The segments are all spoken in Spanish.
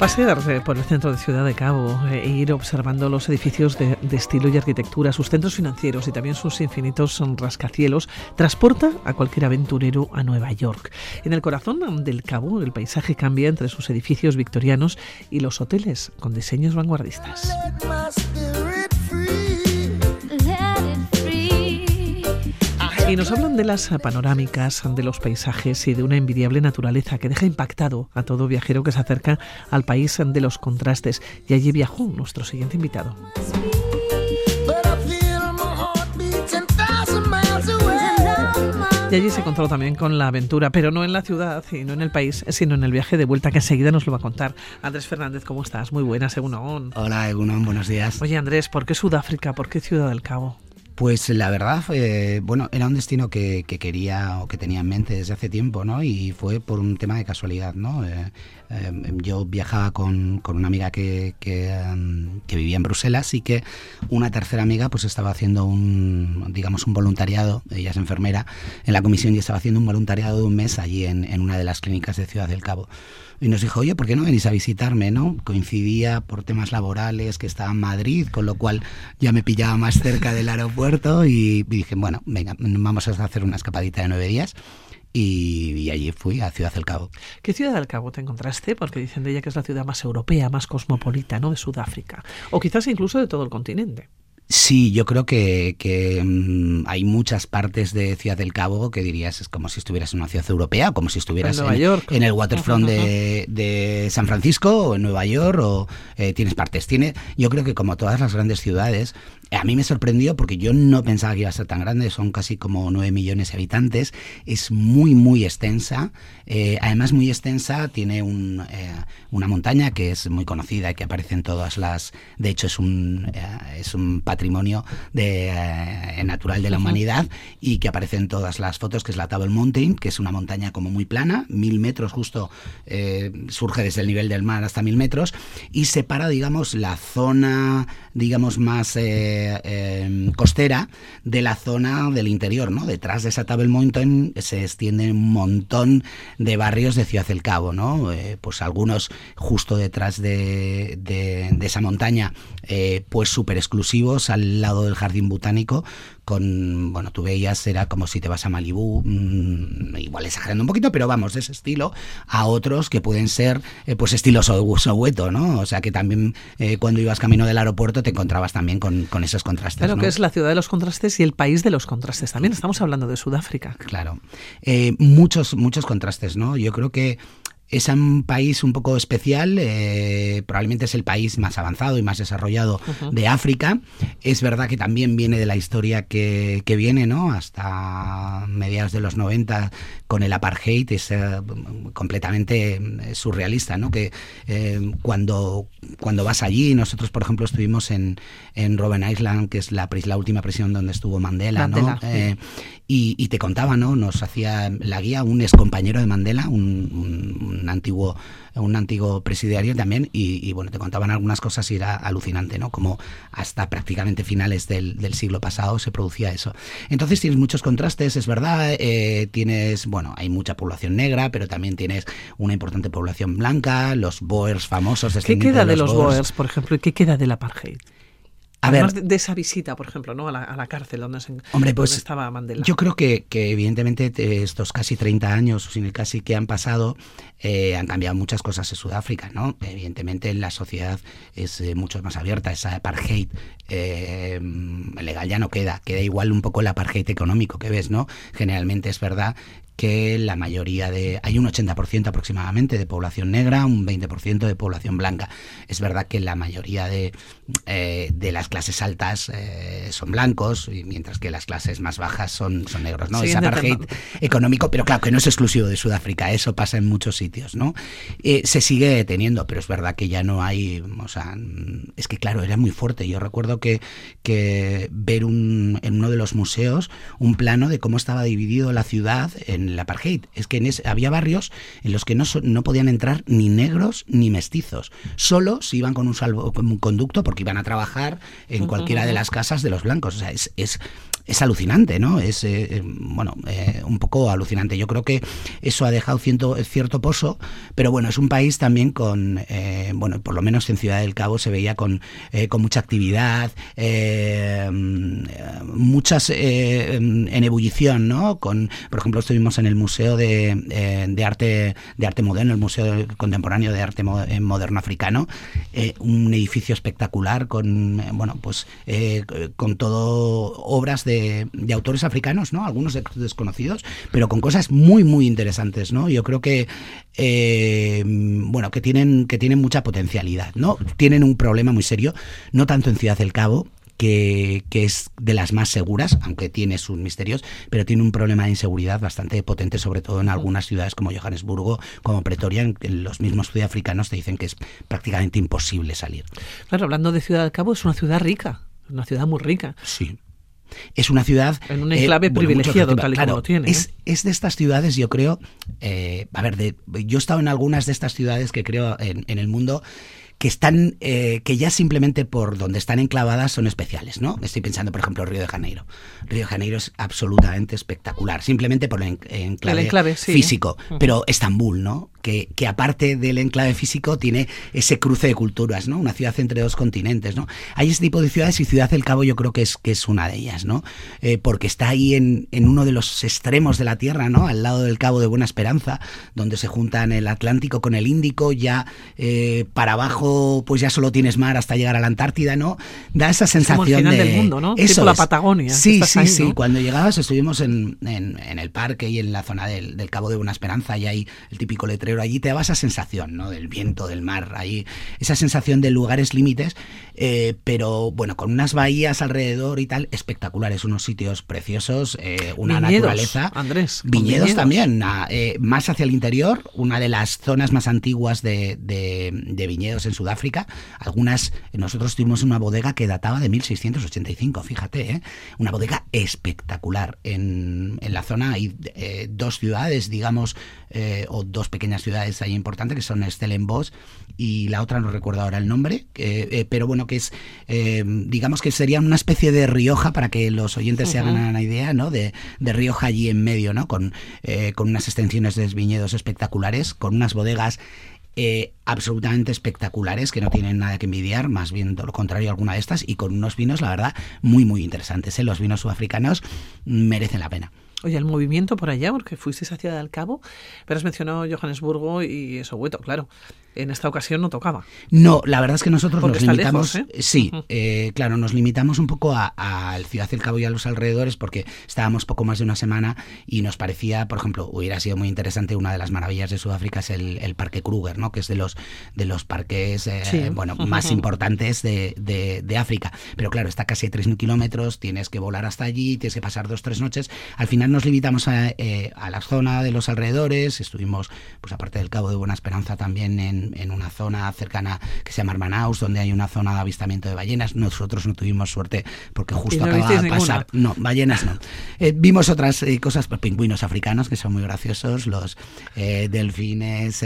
Pasearse por el centro de Ciudad de Cabo e ir observando los edificios de, de, estilo y arquitectura, sus centros financieros y también sus infinitos rascacielos, transporta a cualquier aventurero a Nueva York. En el corazón del Cabo, el paisaje cambia entre sus edificios victorianos y los hoteles con diseños vanguardistas. Y nos hablan de las panorámicas, de los paisajes y de una envidiable naturaleza que deja impactado a todo viajero que se acerca al país de los contrastes. Y allí viajó nuestro siguiente invitado. Y allí se encontró también con la aventura, pero no en la ciudad y no en el país, sino en el viaje de vuelta que enseguida nos lo va a contar. Andrés Fernández, ¿cómo estás? Muy buenas, Egunon. Hola, Egunon, buenos días. Oye, Andrés, ¿por qué Sudáfrica? ¿Por qué Ciudad del Cabo? Pues la verdad fue, bueno, era un destino que, que, quería o que tenía en mente desde hace tiempo, ¿no? Y fue por un tema de casualidad, ¿no? Eh, eh, yo viajaba con, con, una amiga que, que, um, que, vivía en Bruselas y que una tercera amiga pues estaba haciendo un, digamos, un voluntariado, ella es enfermera, en la comisión y estaba haciendo un voluntariado de un mes allí en, en una de las clínicas de Ciudad del Cabo y nos dijo, oye, ¿por qué no venís a visitarme? ¿no? Coincidía por temas laborales que estaba en Madrid, con lo cual ya me pillaba más cerca del aeropuerto y dije, bueno, venga, vamos a hacer una escapadita de nueve días. Y, y, allí fui a Ciudad del Cabo. ¿Qué Ciudad del Cabo te encontraste? Porque dicen de ella que es la ciudad más europea, más cosmopolita, ¿no? De Sudáfrica. O quizás incluso de todo el continente. Sí, yo creo que, que mmm, hay muchas partes de Ciudad del Cabo que dirías es como si estuvieras en una ciudad europea, como si estuvieras en, Nueva en, York. en el waterfront de, de, San Francisco o en Nueva York o eh, tienes partes. Tiene, yo creo que como todas las grandes ciudades, a mí me sorprendió porque yo no pensaba que iba a ser tan grande, son casi como 9 millones de habitantes, es muy, muy extensa, eh, además muy extensa, tiene un, eh, una montaña que es muy conocida y que aparece en todas las, de hecho es un, eh, es un patrimonio de, natural de la humanidad y que aparece en todas las fotos, que es la Table Mountain, que es una montaña como muy plana, mil metros justo, surge desde el nivel del mar hasta mil metros y separa, digamos, la zona, digamos, más eh, costera de la zona del interior, ¿no? Detrás de esa Table Mountain se extiende un montón de barrios de Ciudad del Cabo, ¿no? Eh, pues algunos justo detrás de, de, de esa montaña, eh, pues súper exclusivos al lado del jardín botánico, con, bueno, tú veías, era como si te vas a Malibú, mmm, igual exagerando un poquito, pero vamos, de ese estilo, a otros que pueden ser, eh, pues estilo Soweto, ¿no? O sea que también eh, cuando ibas camino del aeropuerto te encontrabas también con, con esos contrastes. Claro ¿no? que es la ciudad de los contrastes y el país de los contrastes. También estamos hablando de Sudáfrica. Claro. Eh, muchos, muchos contrastes, ¿no? Yo creo que es un país un poco especial, eh, probablemente es el país más avanzado y más desarrollado uh -huh. de África. Es verdad que también viene de la historia que, que viene, ¿no? Hasta mediados de los 90 con el apartheid, es eh, completamente surrealista, ¿no? Que eh, cuando, cuando vas allí, nosotros por ejemplo estuvimos en, en Robben Island, que es la, la última prisión donde estuvo Mandela, Mandela ¿no? Eh, y, y, te contaba, ¿no? Nos hacía la guía un ex compañero de Mandela, un, un un antiguo un antiguo presidiario también y, y, bueno te contaban algunas cosas y era alucinante no como hasta prácticamente finales del, del siglo pasado se producía eso. Entonces tienes muchos contrastes es verdad eh, tienes bueno hay mucha población negra pero también tienes una importante población blanca los boers famosos qué queda de los, los boers? boers por ejemplo y qué queda del apartheid a Además ver, de, de, esa visita, por ejemplo, ¿no? a, la, a la cárcel donde, se, hombre, pues, donde estaba Mandela. Yo creo que, que evidentemente estos casi 30 años, sin el casi que han pasado, eh, han cambiado muchas cosas en Sudáfrica. ¿no? Evidentemente la sociedad es eh, mucho más abierta, esa apartheid eh, legal ya no queda, queda igual un poco el apartheid económico que ves, ¿no? Generalmente es verdad que la mayoría de... Hay un 80% aproximadamente de población negra, un 20% de población blanca. Es verdad que la mayoría de, eh, de las clases altas eh, son blancos, y mientras que las clases más bajas son, son negros, ¿no? Sí, es apartheid económico, pero claro que no es exclusivo de Sudáfrica, eso pasa en muchos sitios, ¿no? Eh, se sigue teniendo, pero es verdad que ya no hay... O sea, es que claro, era muy fuerte. Yo recuerdo que, que ver un, en uno de los museos un plano de cómo estaba dividido la ciudad en el apartheid. Es que en ese, había barrios en los que no, no podían entrar ni negros ni mestizos. Solo si iban con un, salvo, con un conducto porque iban a trabajar en cualquiera de las casas de los blancos. O sea, es, es, es alucinante, ¿no? Es, eh, bueno, eh, un poco alucinante. Yo creo que eso ha dejado cierto, cierto pozo, pero bueno, es un país también con, eh, bueno, por lo menos en Ciudad del Cabo se veía con, con mucha actividad, muchas en ebullición, ¿no? Con, por ejemplo, estuvimos en el Museo de, de Arte de Arte Moderno, el Museo Contemporáneo de Arte Moderno Africano, un edificio espectacular con, bueno, pues con todo obras de, de autores africanos, ¿no? Algunos desconocidos, pero con cosas muy, muy interesantes, ¿no? Yo creo que, eh, bueno, que tienen, que tienen mucha potencialidad, ¿no? Tienen un problema muy serio, no tanto en Ciudad del Cabo, que, que, es de las más seguras, aunque tiene sus misterios, pero tiene un problema de inseguridad bastante potente, sobre todo en algunas ciudades como Johannesburgo, como Pretoria, en los mismos sudafricanos te dicen que es prácticamente imposible salir. Claro, hablando de Ciudad del Cabo, es una ciudad rica, una ciudad muy rica. Sí. Es una ciudad... En un enclave eh, privilegiado, tal y como tiene. Es, es, de estas ciudades, yo creo... Eh, a ver, de, yo he estado en algunas de estas ciudades que creo en, en el mundo que están, eh, que ya simplemente por donde están enclavadas son especiales, ¿no? Estoy pensando, por ejemplo, Río de Janeiro. Río de Janeiro es absolutamente espectacular, simplemente por el enclave, físico. Pero Estambul, ¿no? Que, que, aparte del enclave físico tiene ese cruce de culturas, ¿no? Una ciudad entre dos continentes, ¿no? Hay ese tipo de ciudades y Ciudad del Cabo yo creo que es, que es una de ellas, ¿no? Eh, porque está ahí en, en uno de los extremos de la Tierra, ¿no? Al lado del Cabo de Buena Esperanza, donde se juntan el Atlántico con el Índico, ya eh, para abajo pues ya solo tienes mar hasta llegar a la Antártida, ¿no? Da esa sensación Como el final de... del mundo, ¿no? Eso tipo la Patagonia. Sí, sí, sí. Cuando llegabas estuvimos en, en, el parque y en la zona del, del, Cabo de Buena Esperanza y hay el típico letrero allí, te daba esa sensación, ¿no? Del viento, del mar, ahí, esa sensación de lugares límites, eh, pero bueno, con unas bahías alrededor y tal, espectaculares, unos sitios preciosos, eh, una naturaleza. Andrés. Viñedos, también, eh, más hacia el interior, una de las zonas más antiguas de, de, de viñedos en Sudáfrica. Algunas, nosotros tuvimos una bodega que databa de 1685, fíjate, ¿eh? una bodega espectacular. En, en la zona hay dos ciudades, digamos, o dos pequeñas ciudades ahí importantes, que son Stellenbosch y la otra no recuerdo ahora el nombre, eh, pero bueno, que es, digamos que sería una especie de Rioja, para que los oyentes se hagan una idea, ¿no? De, de Rioja allí en medio, ¿no? Con, con unas extensiones de viñedos espectaculares, con unas bodegas eh, absolutamente espectaculares que no tienen nada que envidiar, más bien todo lo contrario alguna de estas, y con unos vinos, la verdad, muy, muy interesantes. ¿eh? Los vinos sudafricanos merecen la pena. Oye, el movimiento por allá, porque fuisteis hacia del Cabo, pero has mencionado Johannesburgo y Soweto, claro en esta ocasión no tocaba. No, la verdad es que nosotros nos limitamos. ¿eh? Sí, eh, claro, nos limitamos un poco al Ciudad del Cabo y a los alrededores porque estábamos poco más de una semana y nos parecía, por ejemplo, hubiera sido muy interesante una de las maravillas de Sudáfrica es el, Parque Kruger, ¿no? Que es de los de los parques eh, bueno más importantes de, de, África. Pero claro, está casi a 3.000 kilómetros, tienes que volar hasta allí, tienes que pasar dos tres noches. Al final nos limitamos a, a la zona de los alrededores. Estuvimos, pues aparte del Cabo de Buena Esperanza, también en en, una zona cercana que se llama Hermanaus, donde hay una zona de avistamiento de ballenas. Nosotros no tuvimos suerte porque justo acababa de pasar. No, ballenas no. Eh, vimos otras eh, cosas, pues, pingüinos africanos que son muy graciosos, los eh, delfines,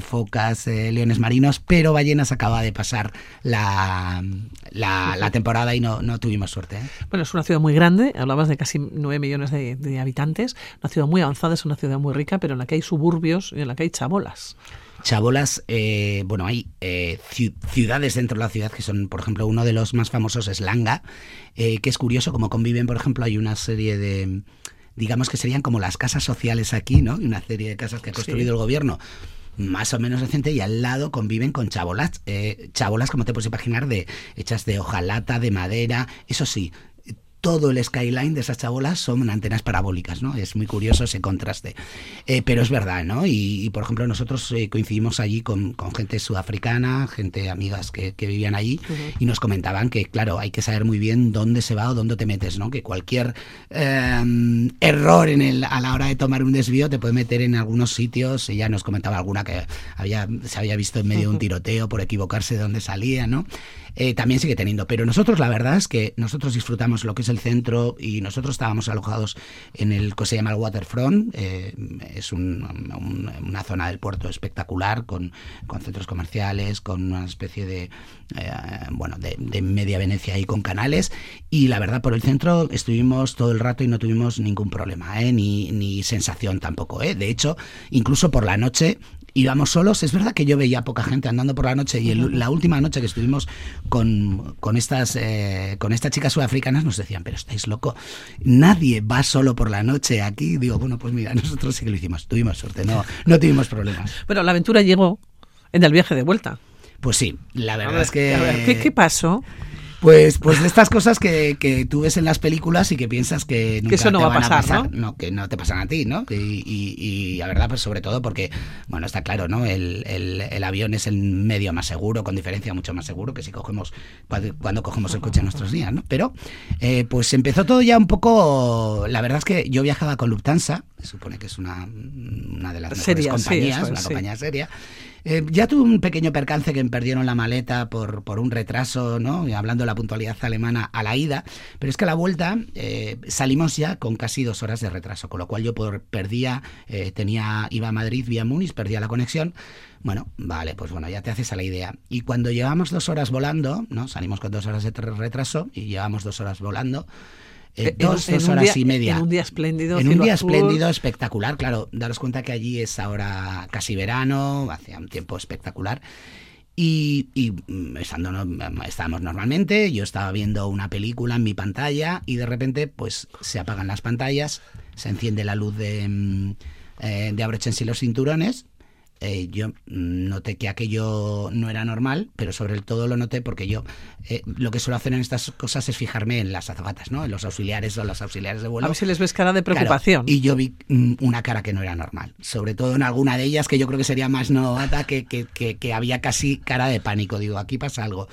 focas, leones marinos, pero ballenas acaba de pasar la, la, temporada y no, no tuvimos suerte. Bueno, es una ciudad muy grande, hablabas de casi 9 millones de, de habitantes, una ciudad muy avanzada, es una ciudad muy rica, pero en la que hay suburbios y en la que hay chabolas. Chabolas, eh, bueno, hay eh, ciudades dentro de la ciudad que son, por ejemplo, uno de los más famosos es Langa, eh, que es curioso, como conviven, por ejemplo, hay una serie de, digamos que serían como las casas sociales aquí, ¿no? Una serie de casas que ha construido el gobierno más o menos reciente y al lado conviven con chabolas, chabolas como te puedes imaginar, de hechas de hojalata, de madera, eso sí, todo el skyline de esas chabolas son antenas parabólicas, ¿no? Es muy curioso ese contraste. Eh, pero es verdad, ¿no? Y, por ejemplo, nosotros eh, coincidimos allí con, gente sudafricana, gente, amigas que, vivían allí, y nos comentaban que, claro, hay que saber muy bien dónde se va o dónde te metes, ¿no? Que cualquier em, error en el, a la hora de tomar un desvío te puede meter en algunos sitios. Ella nos comentaba alguna que había, se había visto en medio de un tiroteo por equivocarse de dónde salía, ¿no? Eh, también sigue teniendo. Pero nosotros, la verdad es que nosotros disfrutamos lo que es el centro y nosotros estábamos alojados en el que se llama el Waterfront. Eh, es una zona del puerto espectacular con, con, centros comerciales, con una especie de, eh, bueno, de, de, media Venecia y con canales. Y la verdad, por el centro estuvimos todo el rato y no tuvimos ningún problema, ni, ni sensación tampoco. De hecho, incluso por la noche íbamos solos. Es verdad que yo veía poca gente andando por la noche y la última noche que estuvimos con, con estas, eh, con estas chicas sudafricanas nos decían, pero estáis loco, nadie va solo por la noche aquí. Digo, bueno, pues mira, nosotros sí que lo hicimos, tuvimos suerte, no, no tuvimos problemas. Pero la aventura llegó en el viaje de vuelta. Pues sí, la verdad es que... ¿qué, ¿qué, pasó? Pues, pues de estas cosas que, que, tú ves en las películas y que piensas que nunca eso no te va van a pasar, ¿no? que no te pasan a ti, ¿no? Y, y, y, la verdad, pues sobre todo porque, bueno, está claro, ¿no? El, el, el, avión es el medio más seguro, con diferencia mucho más seguro que si cogemos, cuando cogemos el coche en nuestros días, ¿no? Pero, eh, pues empezó todo ya un poco, la verdad es que yo viajaba con Lufthansa, se supone que es una, una de las mejores seria, compañías, sí, es, una sí. compañía seria, eh, ya tuve un pequeño percance que me perdieron la maleta por, por un retraso, ¿no? Y hablando de la puntualidad alemana a la ida, pero es que a la vuelta eh, salimos ya con casi dos horas de retraso, con lo cual yo por, perdía, eh, tenía, iba a Madrid vía Múnich, perdía la conexión. Bueno, vale, pues bueno, ya te haces a la idea. Y cuando llevamos dos horas volando, ¿no? Salimos con dos horas de retraso y llevamos dos horas volando. Eh, dos, en, dos horas día, y media. En un día espléndido. En un día azul. espléndido, espectacular. Claro, daros cuenta que allí es ahora casi verano, hacía un tiempo espectacular. Y, y estando, estábamos normalmente, yo estaba viendo una película en mi pantalla y de repente pues se apagan las pantallas, se enciende la luz de, eh, de abróchense los cinturones eh, yo noté que aquello no era normal, pero sobre todo lo noté porque yo eh, lo que suelo hacer en estas cosas es fijarme en las azafatas, ¿no? En los auxiliares o los auxiliares de vuelo. A ver si les ves cara de preocupación. Claro, y yo vi mm, una cara que no era normal, sobre todo en alguna de ellas que yo creo que sería más novata, que, que, que, que había casi cara de pánico. Digo, aquí pasa algo.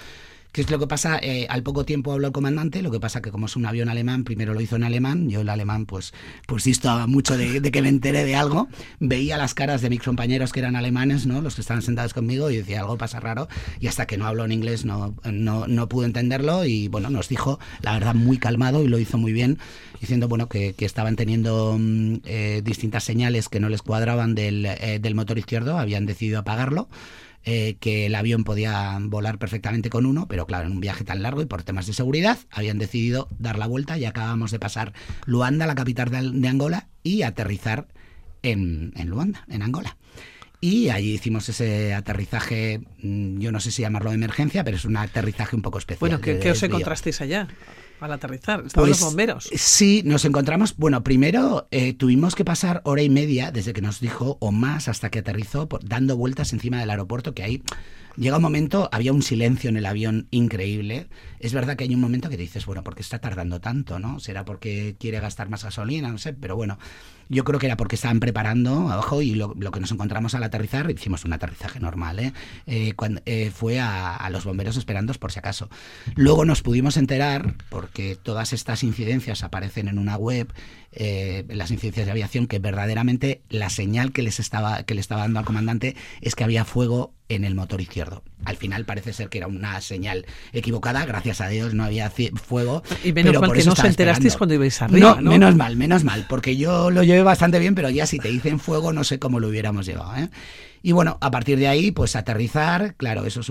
¿Qué es lo que pasa? Eh, al poco tiempo habló el comandante, lo que pasa que como es un avión alemán, primero lo hizo en alemán, yo el alemán pues, pues distaba mucho de, de, que me enteré de algo, veía las caras de mis compañeros que eran alemanes, ¿no? los que estaban sentados conmigo y decía algo pasa raro y hasta que no habló en inglés no, no, no pude entenderlo y bueno, nos dijo la verdad muy calmado y lo hizo muy bien, diciendo bueno que, que estaban teniendo eh, distintas señales que no les cuadraban del, eh, del motor izquierdo, habían decidido apagarlo eh, que el avión podía volar perfectamente con uno, pero claro, en un viaje tan largo y por temas de seguridad habían decidido dar la vuelta y acabamos de pasar Luanda, la capital de, Angola, y aterrizar en, en Luanda, en Angola. Y allí hicimos ese aterrizaje, mm, yo no sé si llamarlo de emergencia, pero es un aterrizaje un poco especial. Bueno, ¿qué, ¿qué os encontrasteis allá? Al aterrizar, estaban Pues, los bomberos. Sí, nos encontramos. Bueno, primero eh, tuvimos que pasar hora y media desde que nos dijo, o más, hasta que aterrizó, por, dando vueltas encima del aeropuerto, que ahí llega un momento, había un silencio en el avión increíble. Es verdad que hay un momento que dices, bueno, ¿por qué está tardando tanto? ¿no? ¿Será porque quiere gastar más gasolina? No sé, pero bueno, yo creo que era porque estaban preparando abajo y lo, lo que nos encontramos al aterrizar, hicimos un aterrizaje normal, ¿eh? eh, cuando, eh fue a, a, los bomberos esperando por si acaso. Luego nos pudimos enterar, porque todas estas incidencias aparecen en una web, eh, las incidencias de aviación, que verdaderamente la señal que les estaba, que le estaba dando al comandante es que había fuego en el motor izquierdo. Al final parece ser que era una señal equivocada, gracias a Dios no había fuego. Y menos pero mal por que eso no os enterasteis esperando. cuando ibais arriba, No, ¿no? menos mal, menos mal, porque yo lo llevé bastante bien, pero ya si te dicen fuego no sé cómo lo hubiéramos llevado. ¿eh? Y bueno, a partir de ahí, pues aterrizar, claro, eso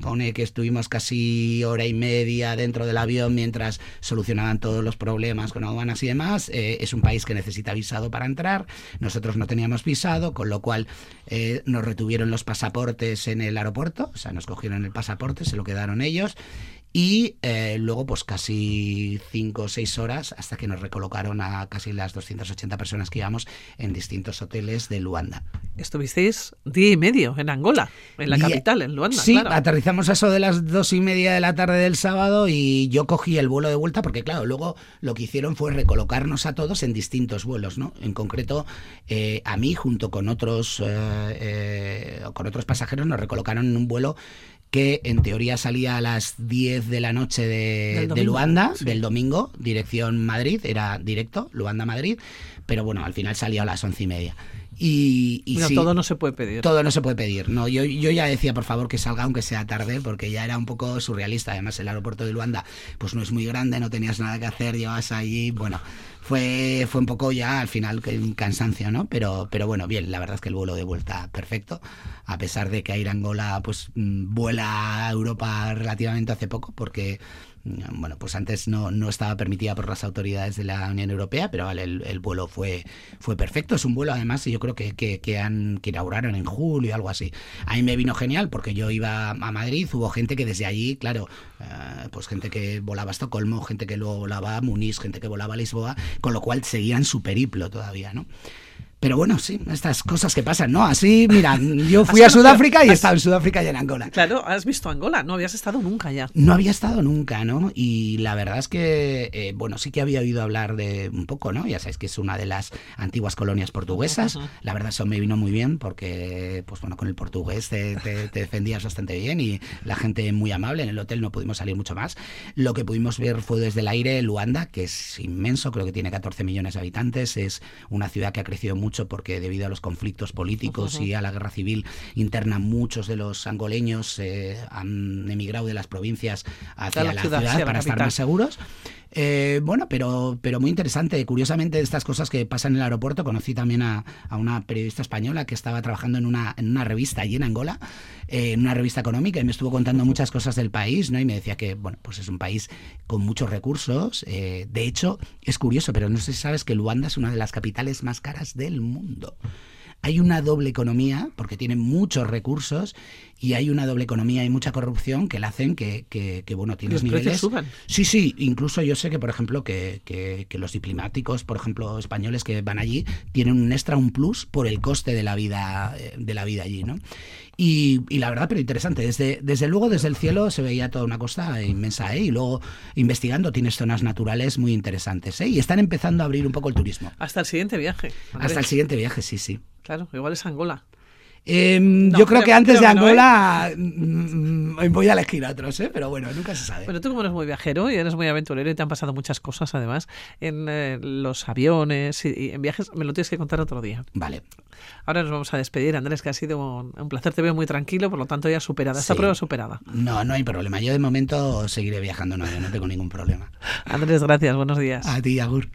supone que estuvimos casi hora y media dentro del avión mientras solucionaban todos los problemas con aduanas y demás. Eh, es un país que necesita visado para entrar. Nosotros no teníamos visado, con lo cual eh, nos retuvieron los pasaportes en el aeropuerto. O sea, nos cogieron el pasaporte, se lo quedaron ellos. Y eh, luego, pues casi cinco o seis horas hasta que nos recolocaron a casi las 280 personas que íbamos en distintos hoteles de Luanda. Estuvisteis día y medio en Angola, en la capital, en Luanda. Sí, claro. aterrizamos a eso de las dos y media de la tarde del sábado y yo cogí el vuelo de vuelta porque, claro, luego lo que hicieron fue recolocarnos a todos en distintos vuelos, ¿no? En concreto, eh, a mí, junto con otros, eh, eh, con otros pasajeros, nos recolocaron en un vuelo que en teoría salía a las 10 de la noche de, Luanda, sí. del domingo, dirección Madrid, era directo, Luanda-Madrid, pero bueno, al final salía a las once y media. Y, y no, sí, todo no se puede pedir. Todo no se puede pedir. No, yo, yo ya decía, por favor, que salga aunque sea tarde, porque ya era un poco surrealista. Además, el aeropuerto de Luanda, pues no es muy grande, no tenías nada que hacer, llevas allí, bueno, fue, fue un poco ya al final un cansancio, ¿no? Pero, pero bueno, bien, la verdad es que el vuelo de vuelta perfecto, a pesar de que Air Angola pues mm, vuela a Europa relativamente hace poco, porque bueno, pues antes no, no estaba permitida por las autoridades de la Unión Europea, pero vale, el, el vuelo fue, fue perfecto. Es un vuelo, además, yo creo que, que, han, que inauguraron en julio, algo así. A mí me vino genial porque yo iba a Madrid, hubo gente que desde allí, claro, eh, pues gente que volaba a Estocolmo, gente que luego volaba a Munich, gente que volaba a Lisboa, con lo cual seguían su periplo todavía, ¿no? Pero bueno, sí, estas cosas que pasan, ¿no? Así, mira, yo fui a Sudáfrica y he estado en Sudáfrica y en Angola. Claro, has visto Angola, no habías estado nunca ya. No había estado nunca, ¿no? Y la verdad es que, eh, bueno, sí que había oído hablar de un poco, ¿no? Ya sabéis que es una de las antiguas colonias portuguesas. Uh -huh. La verdad, eso me vino muy bien porque, pues bueno, con el portugués te, te, te, defendías bastante bien y la gente muy amable. En el hotel no pudimos salir mucho más. Lo que pudimos ver fue desde el aire Luanda, que es inmenso, creo que tiene 14 millones de habitantes. Es una ciudad que ha crecido mucho porque debido a los conflictos políticos uh -huh. y a la guerra civil interna, muchos de los angoleños eh, han emigrado de las provincias hacia la, la, ciudad, ciudad para estar más seguros. Eh, bueno, pero, pero muy interesante. Curiosamente, estas cosas que pasan en el aeropuerto, conocí también a, a una periodista española que estaba trabajando en una, en una revista allí en Angola, eh, en una revista económica, y me estuvo contando muchas cosas del país, ¿no? Y me decía que, bueno, pues es un país con muchos recursos. Eh, de hecho, es curioso, pero no sé si sabes que Luanda es una de las capitales más caras del mundo hay una doble economía, porque tiene muchos recursos, y hay una doble economía y mucha corrupción que la hacen que, que, que bueno, tienes los niveles... suban. Sí, sí, incluso yo sé que, por ejemplo, que, que, los diplomáticos, por ejemplo, españoles que van allí, tienen un extra, un plus por el coste de la vida, eh, de la vida allí, ¿no? Y, y, la verdad, pero interesante. Desde, desde luego, desde el cielo se veía toda una costa inmensa, ¿eh? Y luego, investigando, tienes zonas naturales muy interesantes, ¿eh? Y están empezando a abrir un poco el turismo. Hasta el siguiente viaje. Andrés. Hasta el siguiente viaje, sí, sí. Claro, igual es Angola. Eh, no, yo creo, que antes creo de Angola no, ¿eh? voy a elegir a otros, ¿eh? pero bueno, nunca se sabe. Pero tú como eres muy viajero y eres muy aventurero y te han pasado muchas cosas además en eh, los aviones y, y, en viajes, me lo tienes que contar otro día. Vale. Ahora nos vamos a despedir, Andrés, que ha sido un, un placer, te veo muy tranquilo, por lo tanto ya superada, esta prueba superada. No, no hay problema, yo de momento seguiré viajando, no, no tengo ningún problema. Andrés, gracias, buenos días. A ti, Agur.